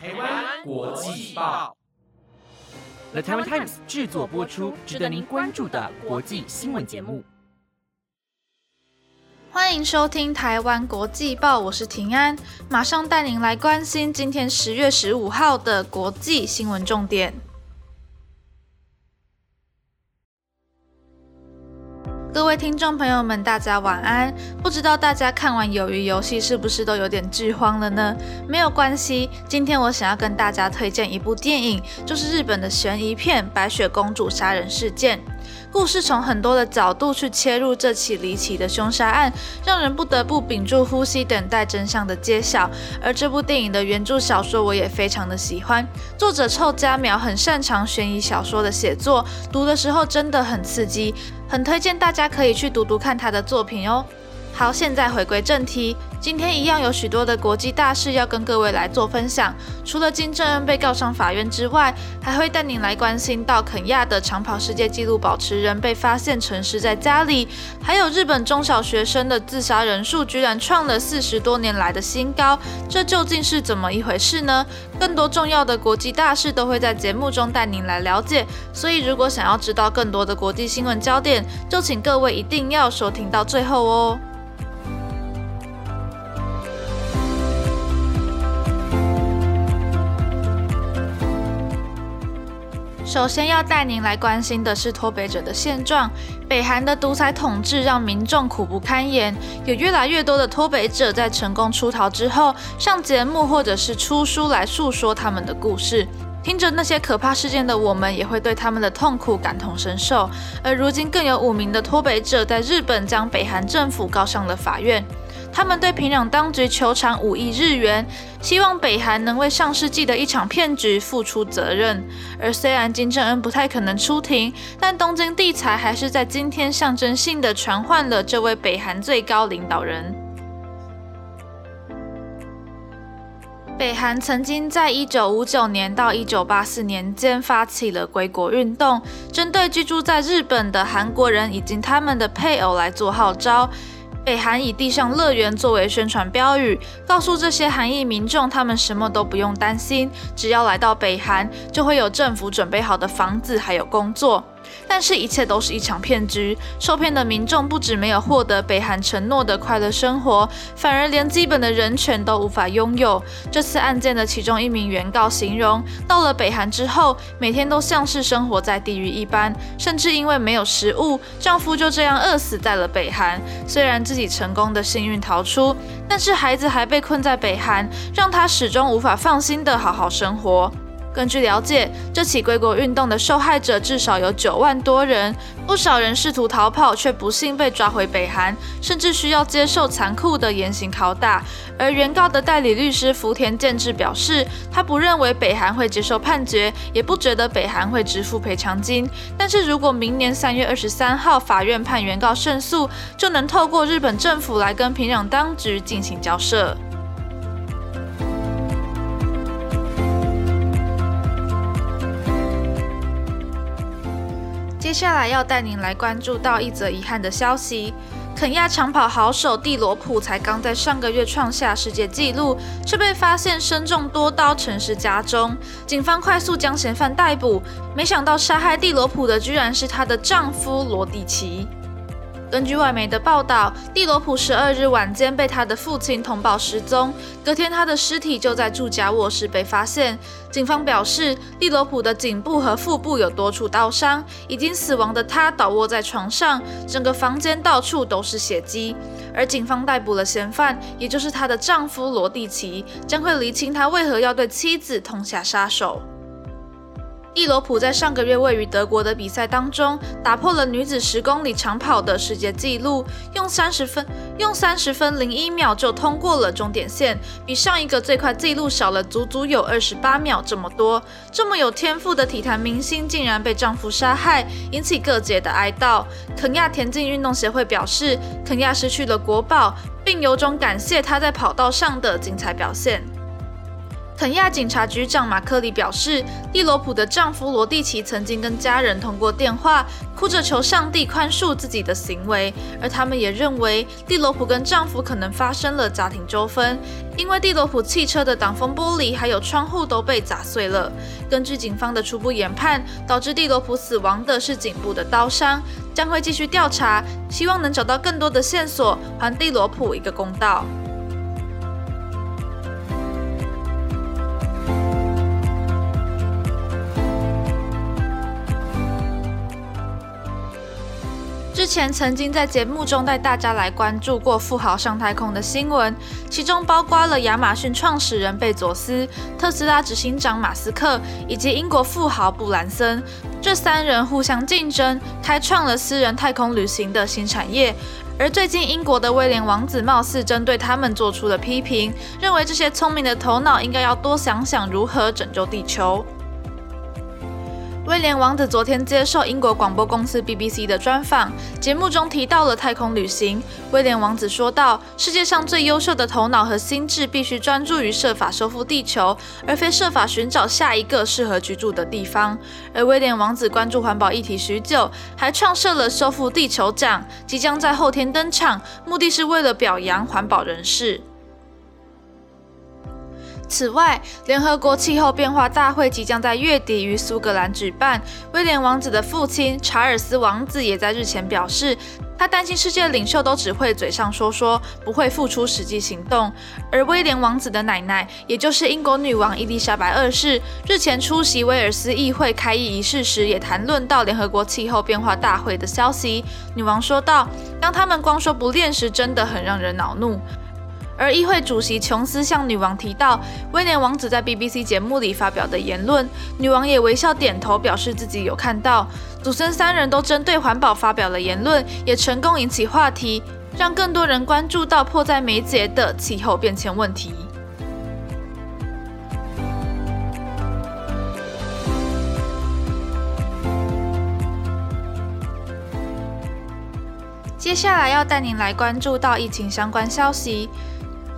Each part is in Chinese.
台湾国际报，The Taiwan Times 制作播出，值得您关注的国际新闻节目。欢迎收听台湾国际报，我是平安，马上带您来关心今天十月十五号的国际新闻重点。各位听众朋友们，大家晚安。不知道大家看完《鱿鱼游戏》是不是都有点剧荒了呢？没有关系，今天我想要跟大家推荐一部电影，就是日本的悬疑片《白雪公主杀人事件》。故事从很多的角度去切入这起离奇的凶杀案，让人不得不屏住呼吸，等待真相的揭晓。而这部电影的原著小说我也非常的喜欢，作者臭家苗很擅长悬疑小说的写作，读的时候真的很刺激，很推荐大家可以去读读看他的作品哦。好，现在回归正题。今天一样有许多的国际大事要跟各位来做分享。除了金正恩被告上法院之外，还会带您来关心到肯亚的长跑世界纪录保持人被发现沉尸在家里，还有日本中小学生的自杀人数居然创了四十多年来的新高，这究竟是怎么一回事呢？更多重要的国际大事都会在节目中带您来了解。所以如果想要知道更多的国际新闻焦点，就请各位一定要收听到最后哦。首先要带您来关心的是脱北者的现状。北韩的独裁统治让民众苦不堪言，有越来越多的脱北者在成功出逃之后，上节目或者是出书来诉说他们的故事。听着那些可怕事件的我们，也会对他们的痛苦感同身受。而如今更有五名的脱北者在日本将北韩政府告上了法院。他们对平壤当局求偿五亿日元，希望北韩能为上世纪的一场骗局付出责任。而虽然金正恩不太可能出庭，但东京地裁还是在今天象征性的传唤了这位北韩最高领导人。北韩曾经在一九五九年到一九八四年间发起了归国运动，针对居住在日本的韩国人以及他们的配偶来做号召。北韩以“地上乐园”作为宣传标语，告诉这些韩裔民众，他们什么都不用担心，只要来到北韩，就会有政府准备好的房子，还有工作。但是，一切都是一场骗局。受骗的民众不止没有获得北韩承诺的快乐生活，反而连基本的人权都无法拥有。这次案件的其中一名原告形容，到了北韩之后，每天都像是生活在地狱一般，甚至因为没有食物，丈夫就这样饿死在了北韩。虽然自己成功的幸运逃出，但是孩子还被困在北韩，让她始终无法放心的好好生活。根据了解，这起归国运动的受害者至少有九万多人，不少人试图逃跑，却不幸被抓回北韩，甚至需要接受残酷的严刑拷打。而原告的代理律师福田健志表示，他不认为北韩会接受判决，也不觉得北韩会支付赔偿金。但是如果明年三月二十三号法院判原告胜诉，就能透过日本政府来跟平壤当局进行交涉。接下来要带您来关注到一则遗憾的消息：肯亚长跑好手蒂罗普才刚在上个月创下世界纪录，却被发现身中多刀，沉尸家中。警方快速将嫌犯逮捕，没想到杀害蒂罗普的居然是她的丈夫罗蒂奇。根据外媒的报道，蒂罗普十二日晚间被他的父亲通报失踪，隔天他的尸体就在住家卧室被发现。警方表示，蒂罗普的颈部和腹部有多处刀伤，已经死亡的他倒卧在床上，整个房间到处都是血迹。而警方逮捕了嫌犯，也就是她的丈夫罗蒂奇，将会厘清他为何要对妻子痛下杀手。蒂罗普在上个月位于德国的比赛当中，打破了女子十公里长跑的世界纪录，用三十分用三十分零一秒就通过了终点线，比上一个最快纪录少了足足有二十八秒这么多。这么有天赋的体坛明星竟然被丈夫杀害，引起各界的哀悼。肯亚田径运动协会表示，肯亚失去了国宝，并由衷感谢他在跑道上的精彩表现。肯亚警察局长马克里表示，蒂罗普的丈夫罗蒂奇曾经跟家人通过电话，哭着求上帝宽恕自己的行为，而他们也认为蒂罗普跟丈夫可能发生了家庭纠纷，因为蒂罗普汽车的挡风玻璃还有窗户都被砸碎了。根据警方的初步研判，导致蒂罗普死亡的是颈部的刀伤，将会继续调查，希望能找到更多的线索，还蒂罗普一个公道。前曾经在节目中带大家来关注过富豪上太空的新闻，其中包括了亚马逊创始人贝佐斯、特斯拉执行长马斯克以及英国富豪布兰森。这三人互相竞争，开创了私人太空旅行的新产业。而最近英国的威廉王子貌似针对他们做出了批评，认为这些聪明的头脑应该要多想想如何拯救地球。威廉王子昨天接受英国广播公司 BBC 的专访，节目中提到了太空旅行。威廉王子说道：“世界上最优秀的头脑和心智必须专注于设法收复地球，而非设法寻找下一个适合居住的地方。”而威廉王子关注环保议题许久，还创设了收复地球奖，即将在后天登场，目的是为了表扬环保人士。此外，联合国气候变化大会即将在月底于苏格兰举办。威廉王子的父亲查尔斯王子也在日前表示，他担心世界领袖都只会嘴上说说，不会付出实际行动。而威廉王子的奶奶，也就是英国女王伊丽莎白二世，日前出席威尔斯议会开议仪式时，也谈论到联合国气候变化大会的消息。女王说道：“当他们光说不练时，真的很让人恼怒。”而议会主席琼斯向女王提到威廉王子在 BBC 节目里发表的言论，女王也微笑点头，表示自己有看到。祖孙三人都针对环保发表了言论，也成功引起话题，让更多人关注到迫在眉睫的气候变迁问题。接下来要带您来关注到疫情相关消息。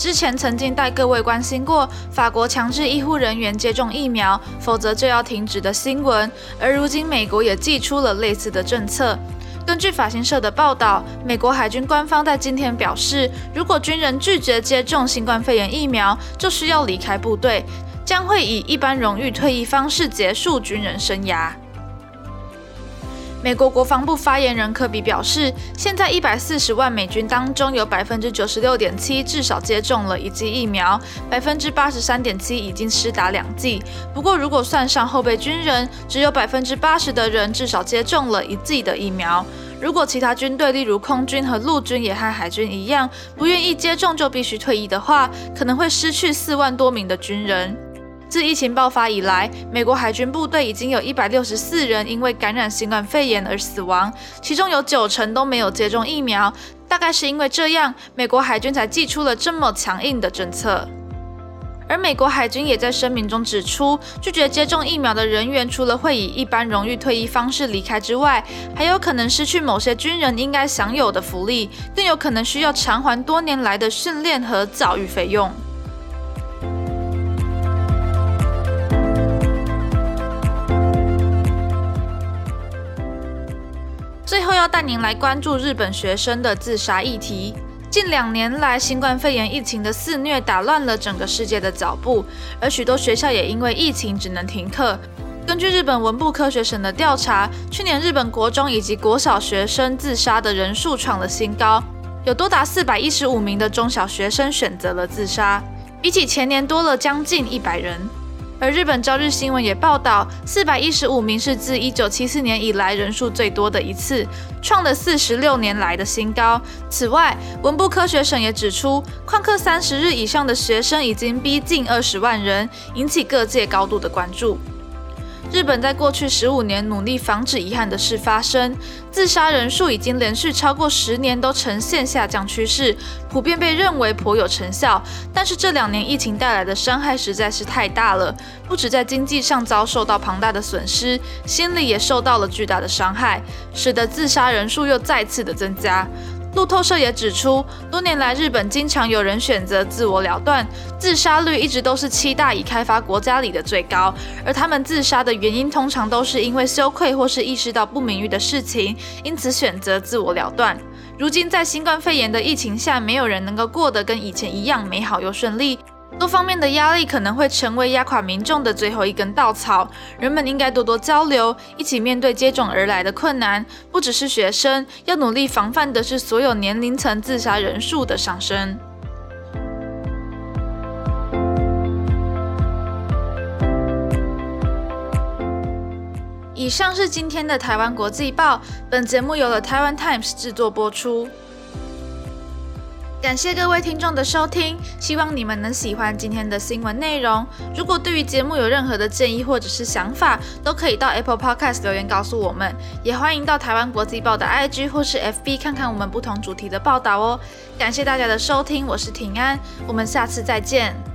之前曾经带各位关心过法国强制医护人员接种疫苗，否则就要停止的新闻，而如今美国也寄出了类似的政策。根据法新社的报道，美国海军官方在今天表示，如果军人拒绝接种新冠肺炎疫苗，就需要离开部队，将会以一般荣誉退役方式结束军人生涯。美国国防部发言人科比表示，现在一百四十万美军当中，有百分之九十六点七至少接种了一剂疫苗，百分之八十三点七已经施打两剂。不过，如果算上后备军人，只有百分之八十的人至少接种了一剂的疫苗。如果其他军队，例如空军和陆军，也和海军一样，不愿意接种就必须退役的话，可能会失去四万多名的军人。自疫情爆发以来，美国海军部队已经有一百六十四人因为感染新冠肺炎而死亡，其中有九成都没有接种疫苗。大概是因为这样，美国海军才寄出了这么强硬的政策。而美国海军也在声明中指出，拒绝接种疫苗的人员，除了会以一般荣誉退役方式离开之外，还有可能失去某些军人应该享有的福利，更有可能需要偿还多年来的训练和教育费用。要带您来关注日本学生的自杀议题。近两年来，新冠肺炎疫情的肆虐打乱了整个世界的脚步，而许多学校也因为疫情只能停课。根据日本文部科学省的调查，去年日本国中以及国小学生自杀的人数创了新高，有多达四百一十五名的中小学生选择了自杀，比起前年多了将近一百人。而日本朝日新闻也报道，四百一十五名是自一九七四年以来人数最多的一次，创了四十六年来的新高。此外，文部科学省也指出，旷课三十日以上的学生已经逼近二十万人，引起各界高度的关注。日本在过去十五年努力防止遗憾的事发生，自杀人数已经连续超过十年都呈现下降趋势，普遍被认为颇有成效。但是这两年疫情带来的伤害实在是太大了，不止在经济上遭受到庞大的损失，心理也受到了巨大的伤害，使得自杀人数又再次的增加。路透社也指出，多年来日本经常有人选择自我了断，自杀率一直都是七大已开发国家里的最高。而他们自杀的原因通常都是因为羞愧或是意识到不名誉的事情，因此选择自我了断。如今在新冠肺炎的疫情下，没有人能够过得跟以前一样美好又顺利。多方面的压力可能会成为压垮民众的最后一根稻草。人们应该多多交流，一起面对接踵而来的困难。不只是学生，要努力防范的是所有年龄层自杀人数的上升。以上是今天的台湾国际报。本节目由了台湾 Times 制作播出。感谢各位听众的收听，希望你们能喜欢今天的新闻内容。如果对于节目有任何的建议或者是想法，都可以到 Apple Podcast 留言告诉我们。也欢迎到台湾国际报的 IG 或是 FB 看看我们不同主题的报道哦。感谢大家的收听，我是平安，我们下次再见。